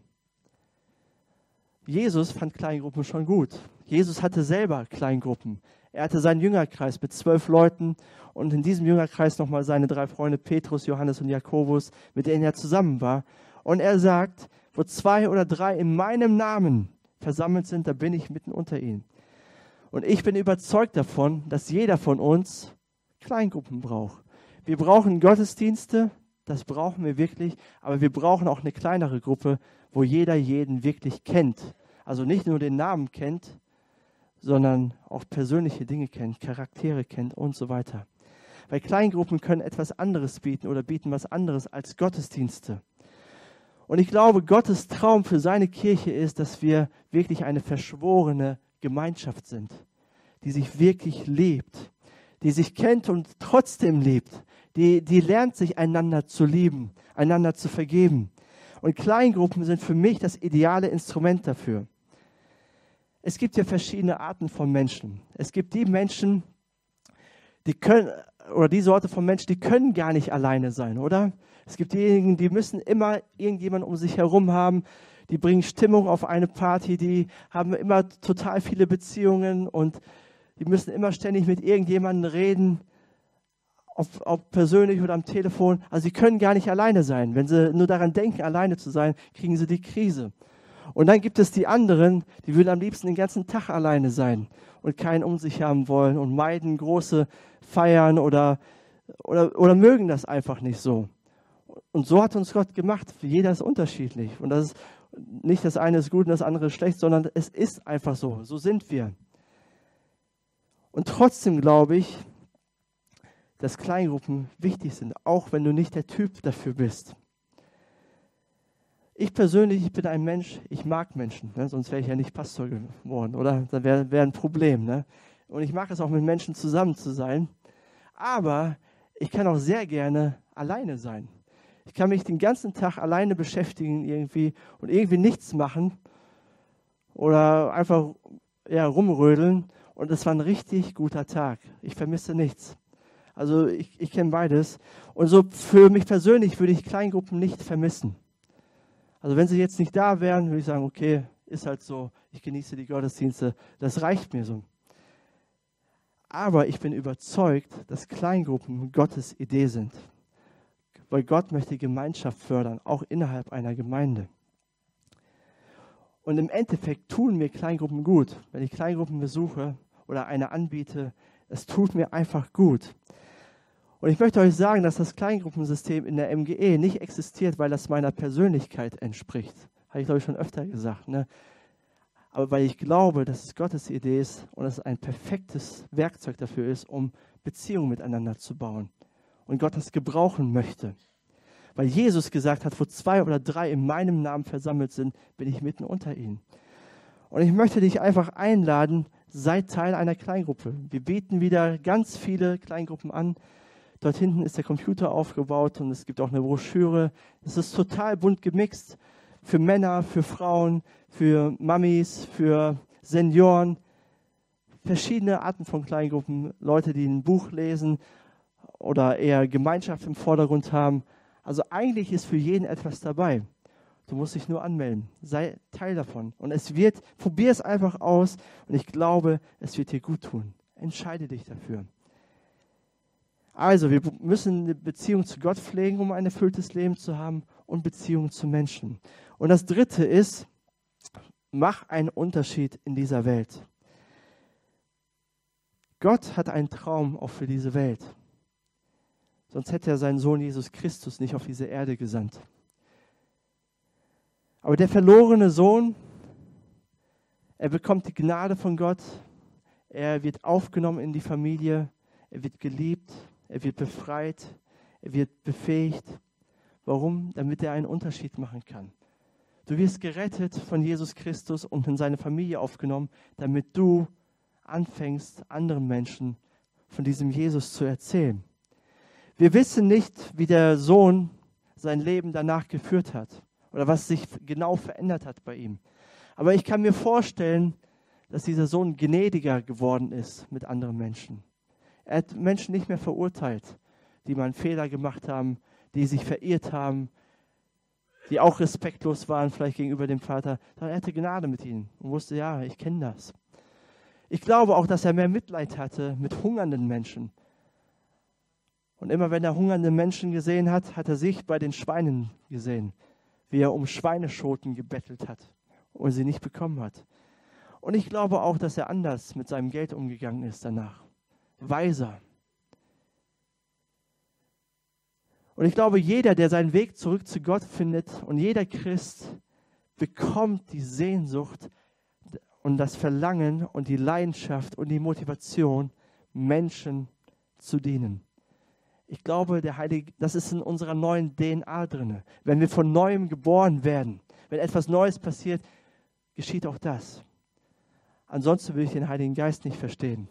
Jesus fand Kleingruppen schon gut. Jesus hatte selber Kleingruppen. Er hatte seinen Jüngerkreis mit zwölf Leuten und in diesem Jüngerkreis nochmal seine drei Freunde Petrus, Johannes und Jakobus, mit denen er zusammen war. Und er sagt, wo zwei oder drei in meinem Namen versammelt sind, da bin ich mitten unter ihnen. Und ich bin überzeugt davon, dass jeder von uns Kleingruppen braucht. Wir brauchen Gottesdienste, das brauchen wir wirklich, aber wir brauchen auch eine kleinere Gruppe, wo jeder jeden wirklich kennt. Also nicht nur den Namen kennt, sondern auch persönliche Dinge kennt, Charaktere kennt und so weiter. Weil Kleingruppen können etwas anderes bieten oder bieten was anderes als Gottesdienste. Und ich glaube, Gottes Traum für seine Kirche ist, dass wir wirklich eine verschworene Gemeinschaft sind, die sich wirklich lebt, die sich kennt und trotzdem lebt, die, die lernt sich einander zu lieben, einander zu vergeben. Und Kleingruppen sind für mich das ideale Instrument dafür. Es gibt ja verschiedene Arten von Menschen. Es gibt die Menschen, die können, oder die Sorte von Menschen, die können gar nicht alleine sein, oder? Es gibt diejenigen, die müssen immer irgendjemanden um sich herum haben, die bringen Stimmung auf eine Party, die haben immer total viele Beziehungen und die müssen immer ständig mit irgendjemandem reden, ob, ob persönlich oder am Telefon. Also sie können gar nicht alleine sein. Wenn sie nur daran denken, alleine zu sein, kriegen sie die Krise. Und dann gibt es die anderen, die würden am liebsten den ganzen Tag alleine sein und keinen um sich haben wollen und meiden große Feiern oder, oder, oder mögen das einfach nicht so. Und so hat uns Gott gemacht. Jeder ist unterschiedlich. Und das ist nicht das eine ist gut und das andere ist schlecht, sondern es ist einfach so. So sind wir. Und trotzdem glaube ich, dass Kleingruppen wichtig sind, auch wenn du nicht der Typ dafür bist. Ich persönlich, ich bin ein Mensch, ich mag Menschen, ne? sonst wäre ich ja nicht Pastor geworden, oder? Das wäre wär ein Problem. Ne? Und ich mag es auch, mit Menschen zusammen zu sein. Aber ich kann auch sehr gerne alleine sein. Ich kann mich den ganzen Tag alleine beschäftigen irgendwie und irgendwie nichts machen oder einfach ja, rumrödeln. Und es war ein richtig guter Tag. Ich vermisse nichts. Also ich, ich kenne beides. Und so für mich persönlich würde ich Kleingruppen nicht vermissen. Also wenn sie jetzt nicht da wären, würde ich sagen, okay, ist halt so, ich genieße die Gottesdienste, das reicht mir so. Aber ich bin überzeugt, dass Kleingruppen Gottes Idee sind weil Gott möchte Gemeinschaft fördern, auch innerhalb einer Gemeinde. Und im Endeffekt tun mir Kleingruppen gut. Wenn ich Kleingruppen besuche oder eine anbiete, es tut mir einfach gut. Und ich möchte euch sagen, dass das Kleingruppensystem in der MGE nicht existiert, weil das meiner Persönlichkeit entspricht. Habe ich, glaube ich, schon öfter gesagt. Ne? Aber weil ich glaube, dass es Gottes Idee ist und es ein perfektes Werkzeug dafür ist, um Beziehungen miteinander zu bauen und Gott das gebrauchen möchte. Weil Jesus gesagt hat, wo zwei oder drei in meinem Namen versammelt sind, bin ich mitten unter ihnen. Und ich möchte dich einfach einladen, Seid Teil einer Kleingruppe. Wir bieten wieder ganz viele Kleingruppen an. Dort hinten ist der Computer aufgebaut und es gibt auch eine Broschüre. Es ist total bunt gemixt für Männer, für Frauen, für Mamis, für Senioren. Verschiedene Arten von Kleingruppen. Leute, die ein Buch lesen oder eher Gemeinschaft im Vordergrund haben. Also eigentlich ist für jeden etwas dabei. Du musst dich nur anmelden. Sei Teil davon. Und es wird, probier es einfach aus und ich glaube, es wird dir gut tun. Entscheide dich dafür. Also, wir müssen eine Beziehung zu Gott pflegen, um ein erfülltes Leben zu haben und Beziehung zu Menschen. Und das dritte ist, mach einen Unterschied in dieser Welt. Gott hat einen Traum auch für diese Welt. Sonst hätte er seinen Sohn Jesus Christus nicht auf diese Erde gesandt. Aber der verlorene Sohn, er bekommt die Gnade von Gott, er wird aufgenommen in die Familie, er wird geliebt, er wird befreit, er wird befähigt. Warum? Damit er einen Unterschied machen kann. Du wirst gerettet von Jesus Christus und in seine Familie aufgenommen, damit du anfängst, anderen Menschen von diesem Jesus zu erzählen. Wir wissen nicht, wie der Sohn sein Leben danach geführt hat oder was sich genau verändert hat bei ihm. Aber ich kann mir vorstellen, dass dieser Sohn gnädiger geworden ist mit anderen Menschen. Er hat Menschen nicht mehr verurteilt, die mal einen Fehler gemacht haben, die sich verirrt haben, die auch respektlos waren, vielleicht gegenüber dem Vater, sondern er hatte Gnade mit ihnen und wusste, ja, ich kenne das. Ich glaube auch, dass er mehr Mitleid hatte mit hungernden Menschen. Und immer wenn er hungernde Menschen gesehen hat, hat er sich bei den Schweinen gesehen wie er um Schweineschoten gebettelt hat und sie nicht bekommen hat. Und ich glaube auch, dass er anders mit seinem Geld umgegangen ist danach. Weiser. Und ich glaube, jeder, der seinen Weg zurück zu Gott findet und jeder Christ bekommt die Sehnsucht und das Verlangen und die Leidenschaft und die Motivation, Menschen zu dienen. Ich glaube, der Heilige, das ist in unserer neuen DNA drin. Wenn wir von neuem geboren werden, wenn etwas Neues passiert, geschieht auch das. Ansonsten will ich den Heiligen Geist nicht verstehen.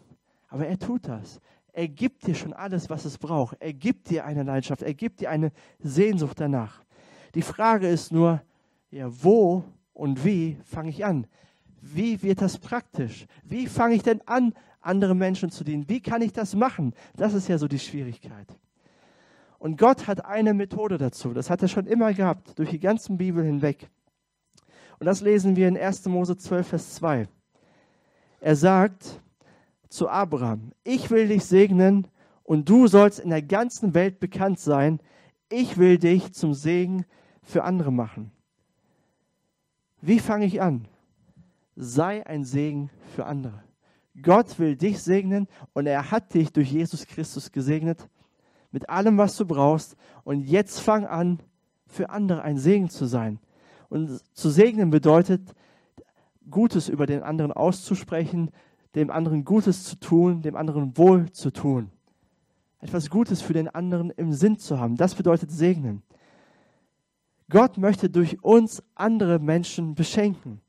Aber er tut das. Er gibt dir schon alles, was es braucht. Er gibt dir eine Leidenschaft. Er gibt dir eine Sehnsucht danach. Die Frage ist nur, ja, wo und wie fange ich an? Wie wird das praktisch? Wie fange ich denn an, andere Menschen zu dienen? Wie kann ich das machen? Das ist ja so die Schwierigkeit. Und Gott hat eine Methode dazu. Das hat er schon immer gehabt, durch die ganzen Bibel hinweg. Und das lesen wir in 1. Mose 12, Vers 2. Er sagt zu Abraham, ich will dich segnen und du sollst in der ganzen Welt bekannt sein. Ich will dich zum Segen für andere machen. Wie fange ich an? Sei ein Segen für andere. Gott will dich segnen und er hat dich durch Jesus Christus gesegnet mit allem, was du brauchst. Und jetzt fang an, für andere ein Segen zu sein. Und zu segnen bedeutet, Gutes über den anderen auszusprechen, dem anderen Gutes zu tun, dem anderen Wohl zu tun. Etwas Gutes für den anderen im Sinn zu haben. Das bedeutet segnen. Gott möchte durch uns andere Menschen beschenken.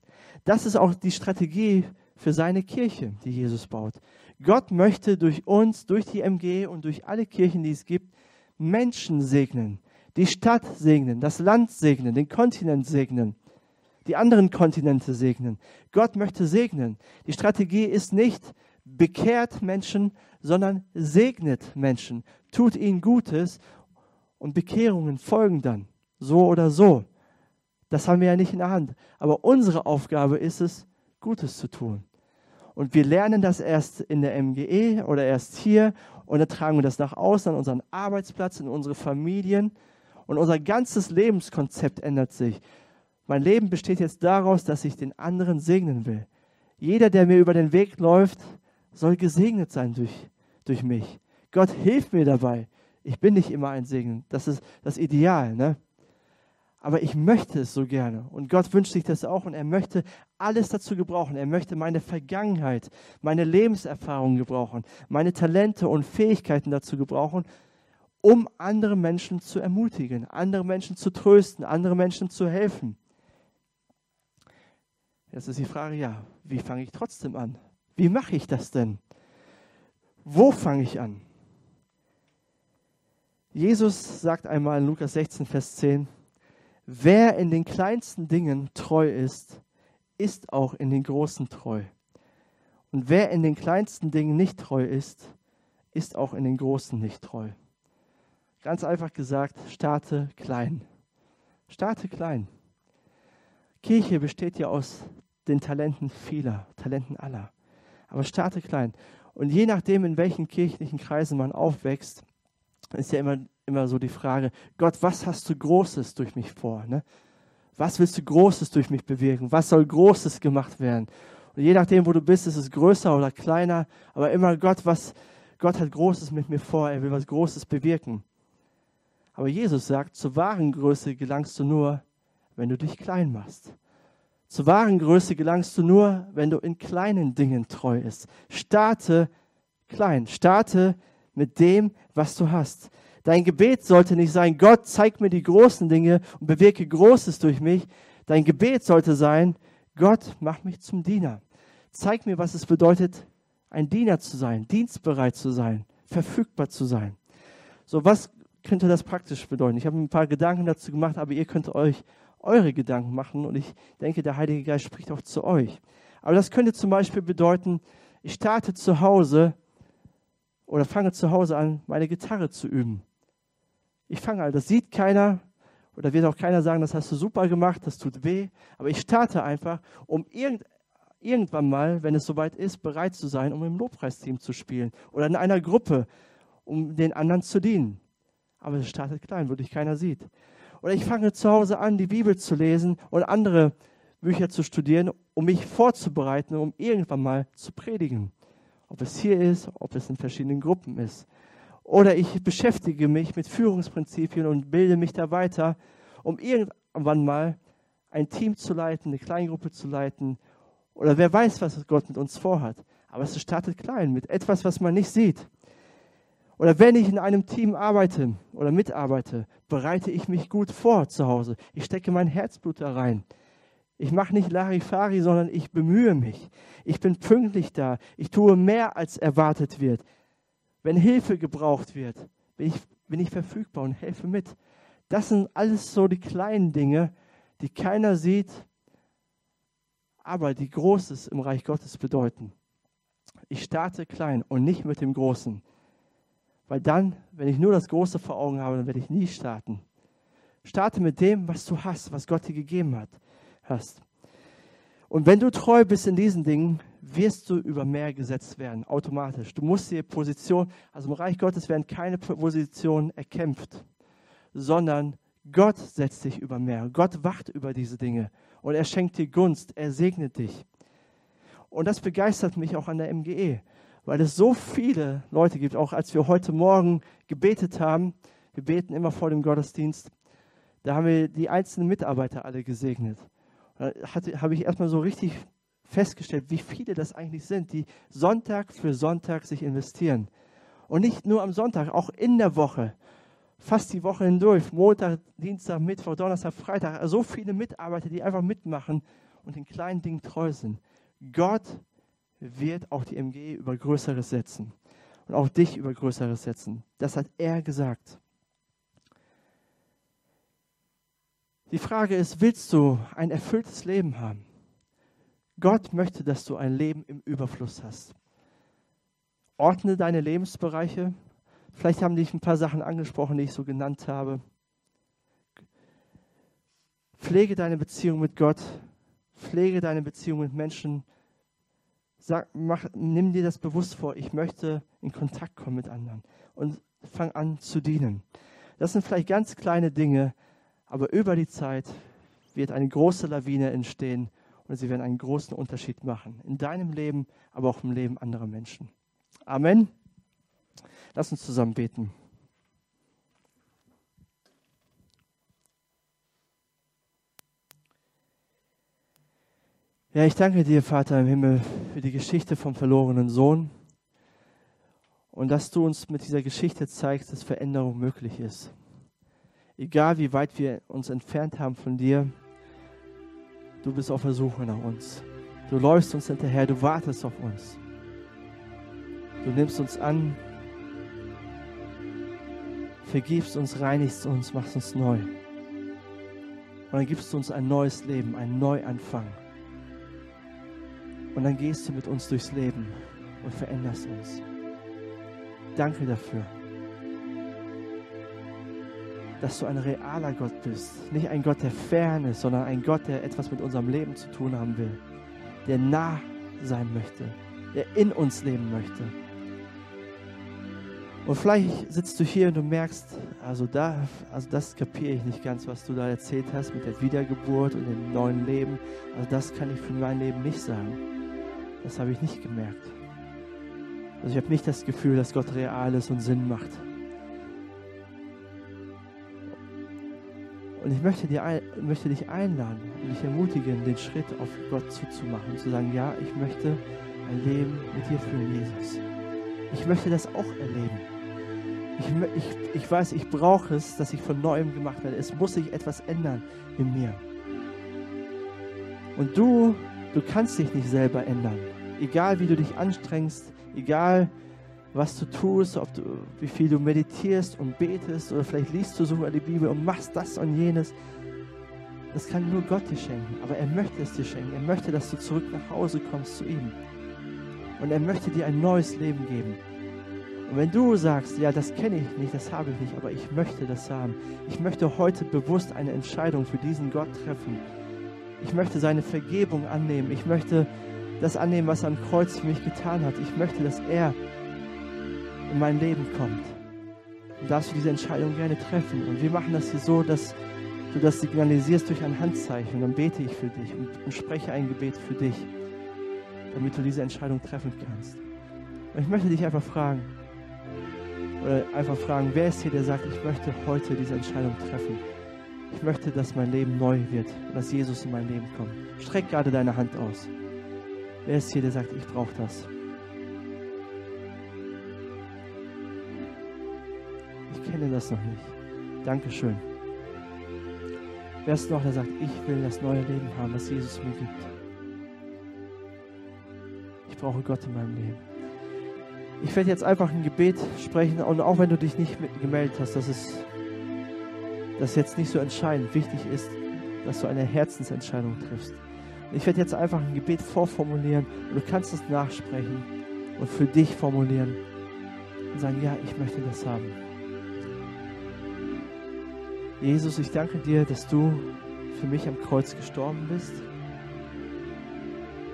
Das ist auch die Strategie für seine Kirche, die Jesus baut. Gott möchte durch uns, durch die MG und durch alle Kirchen, die es gibt, Menschen segnen, die Stadt segnen, das Land segnen, den Kontinent segnen, die anderen Kontinente segnen. Gott möchte segnen. Die Strategie ist nicht, bekehrt Menschen, sondern segnet Menschen, tut ihnen Gutes und Bekehrungen folgen dann, so oder so. Das haben wir ja nicht in der Hand. Aber unsere Aufgabe ist es, Gutes zu tun. Und wir lernen das erst in der MGE oder erst hier und dann tragen wir das nach außen an unseren Arbeitsplatz, in unsere Familien und unser ganzes Lebenskonzept ändert sich. Mein Leben besteht jetzt daraus, dass ich den anderen segnen will. Jeder, der mir über den Weg läuft, soll gesegnet sein durch, durch mich. Gott hilft mir dabei. Ich bin nicht immer ein Segen. Das ist das Ideal. Ne? aber ich möchte es so gerne. Und Gott wünscht sich das auch und er möchte alles dazu gebrauchen. Er möchte meine Vergangenheit, meine Lebenserfahrungen gebrauchen, meine Talente und Fähigkeiten dazu gebrauchen, um andere Menschen zu ermutigen, andere Menschen zu trösten, andere Menschen zu helfen. Jetzt ist die Frage, ja, wie fange ich trotzdem an? Wie mache ich das denn? Wo fange ich an? Jesus sagt einmal in Lukas 16, Vers 10, wer in den kleinsten Dingen treu ist, ist auch in den großen treu. Und wer in den kleinsten Dingen nicht treu ist, ist auch in den großen nicht treu. Ganz einfach gesagt, starte klein. Starte klein. Kirche besteht ja aus den Talenten vieler, Talenten aller. Aber starte klein. Und je nachdem, in welchen kirchlichen Kreisen man aufwächst, ist ja immer, immer so die Frage, Gott, was hast du Großes durch mich vor? Ne? Was willst du Großes durch mich bewirken? Was soll Großes gemacht werden? Und je nachdem, wo du bist, ist es größer oder kleiner, aber immer Gott, was, Gott hat Großes mit mir vor, er will was Großes bewirken. Aber Jesus sagt, zur wahren Größe gelangst du nur, wenn du dich klein machst. Zur wahren Größe gelangst du nur, wenn du in kleinen Dingen treu bist. Starte klein. Starte mit dem, was du hast. Dein Gebet sollte nicht sein, Gott, zeig mir die großen Dinge und bewirke Großes durch mich. Dein Gebet sollte sein, Gott, mach mich zum Diener. Zeig mir, was es bedeutet, ein Diener zu sein, dienstbereit zu sein, verfügbar zu sein. So, was könnte das praktisch bedeuten? Ich habe ein paar Gedanken dazu gemacht, aber ihr könnt euch eure Gedanken machen und ich denke, der Heilige Geist spricht auch zu euch. Aber das könnte zum Beispiel bedeuten, ich starte zu Hause oder fange zu Hause an, meine Gitarre zu üben. Ich fange an, das sieht keiner oder wird auch keiner sagen, das hast du super gemacht, das tut weh, aber ich starte einfach, um irgend, irgendwann mal, wenn es soweit ist, bereit zu sein, um im Lobpreisteam zu spielen oder in einer Gruppe, um den anderen zu dienen. Aber es startet klein, wo dich keiner sieht. Oder ich fange zu Hause an, die Bibel zu lesen und andere Bücher zu studieren, um mich vorzubereiten, um irgendwann mal zu predigen. Ob es hier ist, ob es in verschiedenen Gruppen ist. Oder ich beschäftige mich mit Führungsprinzipien und bilde mich da weiter, um irgendwann mal ein Team zu leiten, eine Kleingruppe zu leiten. Oder wer weiß, was Gott mit uns vorhat. Aber es startet klein, mit etwas, was man nicht sieht. Oder wenn ich in einem Team arbeite oder mitarbeite, bereite ich mich gut vor zu Hause. Ich stecke mein Herzblut da rein. Ich mache nicht Larifari, sondern ich bemühe mich. Ich bin pünktlich da. Ich tue mehr, als erwartet wird. Wenn Hilfe gebraucht wird, bin ich, bin ich verfügbar und helfe mit. Das sind alles so die kleinen Dinge, die keiner sieht, aber die Großes im Reich Gottes bedeuten. Ich starte klein und nicht mit dem Großen. Weil dann, wenn ich nur das Große vor Augen habe, dann werde ich nie starten. Starte mit dem, was du hast, was Gott dir gegeben hat, hast. Und wenn du treu bist in diesen Dingen, wirst du über mehr gesetzt werden, automatisch. Du musst dir Position, also im Reich Gottes werden keine Positionen erkämpft, sondern Gott setzt dich über mehr. Gott wacht über diese Dinge und er schenkt dir Gunst, er segnet dich. Und das begeistert mich auch an der MGE weil es so viele Leute gibt, auch als wir heute Morgen gebetet haben, wir beten immer vor dem Gottesdienst, da haben wir die einzelnen Mitarbeiter alle gesegnet. Da habe ich erstmal so richtig festgestellt, wie viele das eigentlich sind, die Sonntag für Sonntag sich investieren. Und nicht nur am Sonntag, auch in der Woche, fast die Woche hindurch, Montag, Dienstag, Mittwoch, Donnerstag, Freitag, so viele Mitarbeiter, die einfach mitmachen und den kleinen Dingen treu sind. Gott wird auch die MG über Größeres setzen und auch dich über Größeres setzen. Das hat er gesagt. Die Frage ist, willst du ein erfülltes Leben haben? Gott möchte, dass du ein Leben im Überfluss hast. Ordne deine Lebensbereiche. Vielleicht haben dich ein paar Sachen angesprochen, die ich so genannt habe. Pflege deine Beziehung mit Gott. Pflege deine Beziehung mit Menschen. Sag, mach, nimm dir das bewusst vor, ich möchte in Kontakt kommen mit anderen und fang an zu dienen. Das sind vielleicht ganz kleine Dinge, aber über die Zeit wird eine große Lawine entstehen und sie werden einen großen Unterschied machen. In deinem Leben, aber auch im Leben anderer Menschen. Amen. Lass uns zusammen beten. Ja, ich danke dir, Vater im Himmel, für die Geschichte vom verlorenen Sohn und dass du uns mit dieser Geschichte zeigst, dass Veränderung möglich ist. Egal wie weit wir uns entfernt haben von dir, du bist auf der Suche nach uns. Du läufst uns hinterher, du wartest auf uns. Du nimmst uns an, vergibst uns, reinigst uns, machst uns neu. Und dann gibst du uns ein neues Leben, einen Neuanfang. Und dann gehst du mit uns durchs Leben und veränderst uns. Danke dafür, dass du ein realer Gott bist. Nicht ein Gott der Ferne, sondern ein Gott, der etwas mit unserem Leben zu tun haben will. Der nah sein möchte, der in uns leben möchte. Und vielleicht sitzt du hier und du merkst, also, da, also das kapiere ich nicht ganz, was du da erzählt hast mit der Wiedergeburt und dem neuen Leben. Also das kann ich für mein Leben nicht sagen. Das habe ich nicht gemerkt. Also ich habe nicht das Gefühl, dass Gott real ist und Sinn macht. Und ich möchte, dir möchte dich einladen und dich ermutigen, den Schritt auf Gott zuzumachen und zu sagen, ja, ich möchte ein Leben mit dir führen, Jesus. Ich möchte das auch erleben. Ich, ich, ich weiß, ich brauche es, dass ich von neuem gemacht werde. Es muss sich etwas ändern in mir. Und du, du kannst dich nicht selber ändern. Egal wie du dich anstrengst, egal was du tust, ob du, wie viel du meditierst und betest oder vielleicht liest du sogar die Bibel und machst das und jenes. Das kann nur Gott dir schenken, aber er möchte es dir schenken. Er möchte, dass du zurück nach Hause kommst zu ihm. Und er möchte dir ein neues Leben geben. Und wenn du sagst, ja, das kenne ich nicht, das habe ich nicht, aber ich möchte das haben. Ich möchte heute bewusst eine Entscheidung für diesen Gott treffen. Ich möchte seine Vergebung annehmen. Ich möchte das annehmen, was er am Kreuz für mich getan hat. Ich möchte, dass er in mein Leben kommt. Und darfst du diese Entscheidung gerne treffen. Und wir machen das hier so, dass du das signalisierst durch ein Handzeichen. Und dann bete ich für dich und, und spreche ein Gebet für dich, damit du diese Entscheidung treffen kannst. Und ich möchte dich einfach fragen, oder einfach fragen, wer ist hier, der sagt, ich möchte heute diese Entscheidung treffen. Ich möchte, dass mein Leben neu wird dass Jesus in mein Leben kommt. Streck gerade deine Hand aus. Wer ist hier, der sagt, ich brauche das? Ich kenne das noch nicht. Dankeschön. Wer ist noch, der sagt, ich will das neue Leben haben, was Jesus mir gibt? Ich brauche Gott in meinem Leben. Ich werde jetzt einfach ein Gebet sprechen und auch wenn du dich nicht gemeldet hast, dass es das jetzt nicht so entscheidend wichtig ist, dass du eine Herzensentscheidung triffst. Ich werde jetzt einfach ein Gebet vorformulieren und du kannst es nachsprechen und für dich formulieren und sagen, ja, ich möchte das haben. Jesus, ich danke dir, dass du für mich am Kreuz gestorben bist.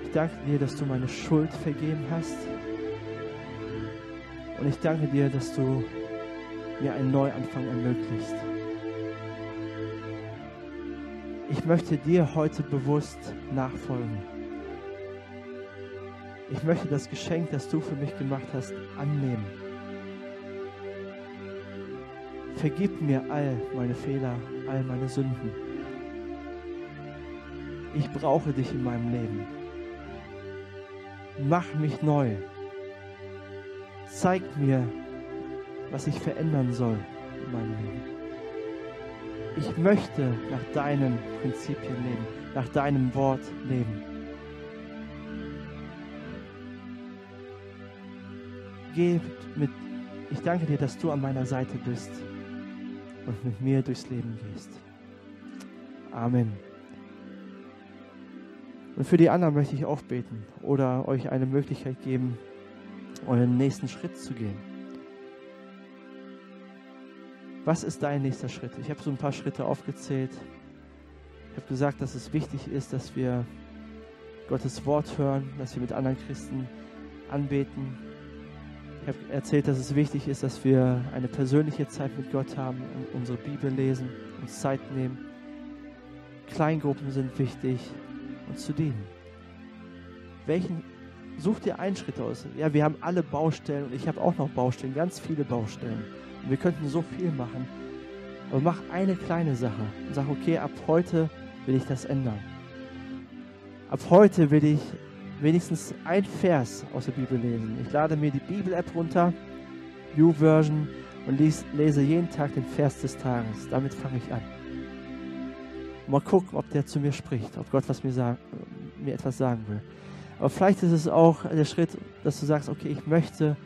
Ich danke dir, dass du meine Schuld vergeben hast. Und ich danke dir, dass du mir einen Neuanfang ermöglicht. Ich möchte dir heute bewusst nachfolgen. Ich möchte das Geschenk, das du für mich gemacht hast, annehmen. Vergib mir all meine Fehler, all meine Sünden. Ich brauche dich in meinem Leben. Mach mich neu zeig mir, was ich verändern soll in meinem Leben. Ich möchte nach deinen Prinzipien leben, nach deinem Wort leben. Geh mit, ich danke dir, dass du an meiner Seite bist und mit mir durchs Leben gehst. Amen. Und für die anderen möchte ich auch beten oder euch eine Möglichkeit geben, euren nächsten Schritt zu gehen. Was ist dein nächster Schritt? Ich habe so ein paar Schritte aufgezählt. Ich habe gesagt, dass es wichtig ist, dass wir Gottes Wort hören, dass wir mit anderen Christen anbeten. Ich habe erzählt, dass es wichtig ist, dass wir eine persönliche Zeit mit Gott haben und unsere Bibel lesen, uns Zeit nehmen. Kleingruppen sind wichtig und zu dienen. Welchen such dir einen Schritt aus. Ja, wir haben alle Baustellen und ich habe auch noch Baustellen, ganz viele Baustellen. Wir könnten so viel machen. Aber mach eine kleine Sache und sag, okay, ab heute will ich das ändern. Ab heute will ich wenigstens ein Vers aus der Bibel lesen. Ich lade mir die Bibel-App runter, New Version, und lese jeden Tag den Vers des Tages. Damit fange ich an. Mal gucken, ob der zu mir spricht, ob Gott was mir, sagen, mir etwas sagen will. Aber vielleicht ist es auch der Schritt, dass du sagst, okay, ich möchte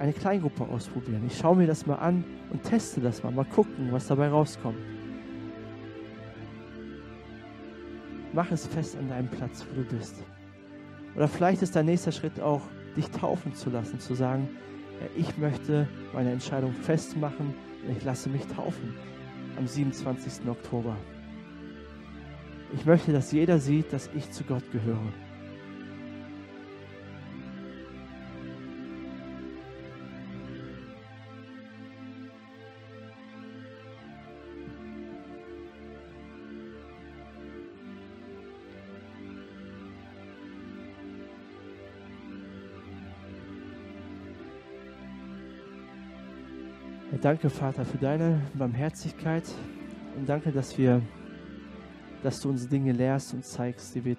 eine Kleingruppe ausprobieren. Ich schaue mir das mal an und teste das mal. Mal gucken, was dabei rauskommt. Mach es fest an deinem Platz, wo du bist. Oder vielleicht ist dein nächster Schritt auch, dich taufen zu lassen, zu sagen, ich möchte meine Entscheidung festmachen und ich lasse mich taufen am 27. Oktober. Ich möchte, dass jeder sieht, dass ich zu Gott gehöre. Danke, Vater, für deine Barmherzigkeit und danke, dass wir, dass du uns Dinge lehrst und zeigst, die wir,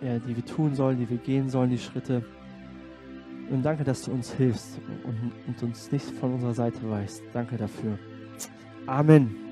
ja, die wir tun sollen, die wir gehen sollen, die Schritte. Und danke, dass du uns hilfst und, und uns nicht von unserer Seite weißt. Danke dafür. Amen.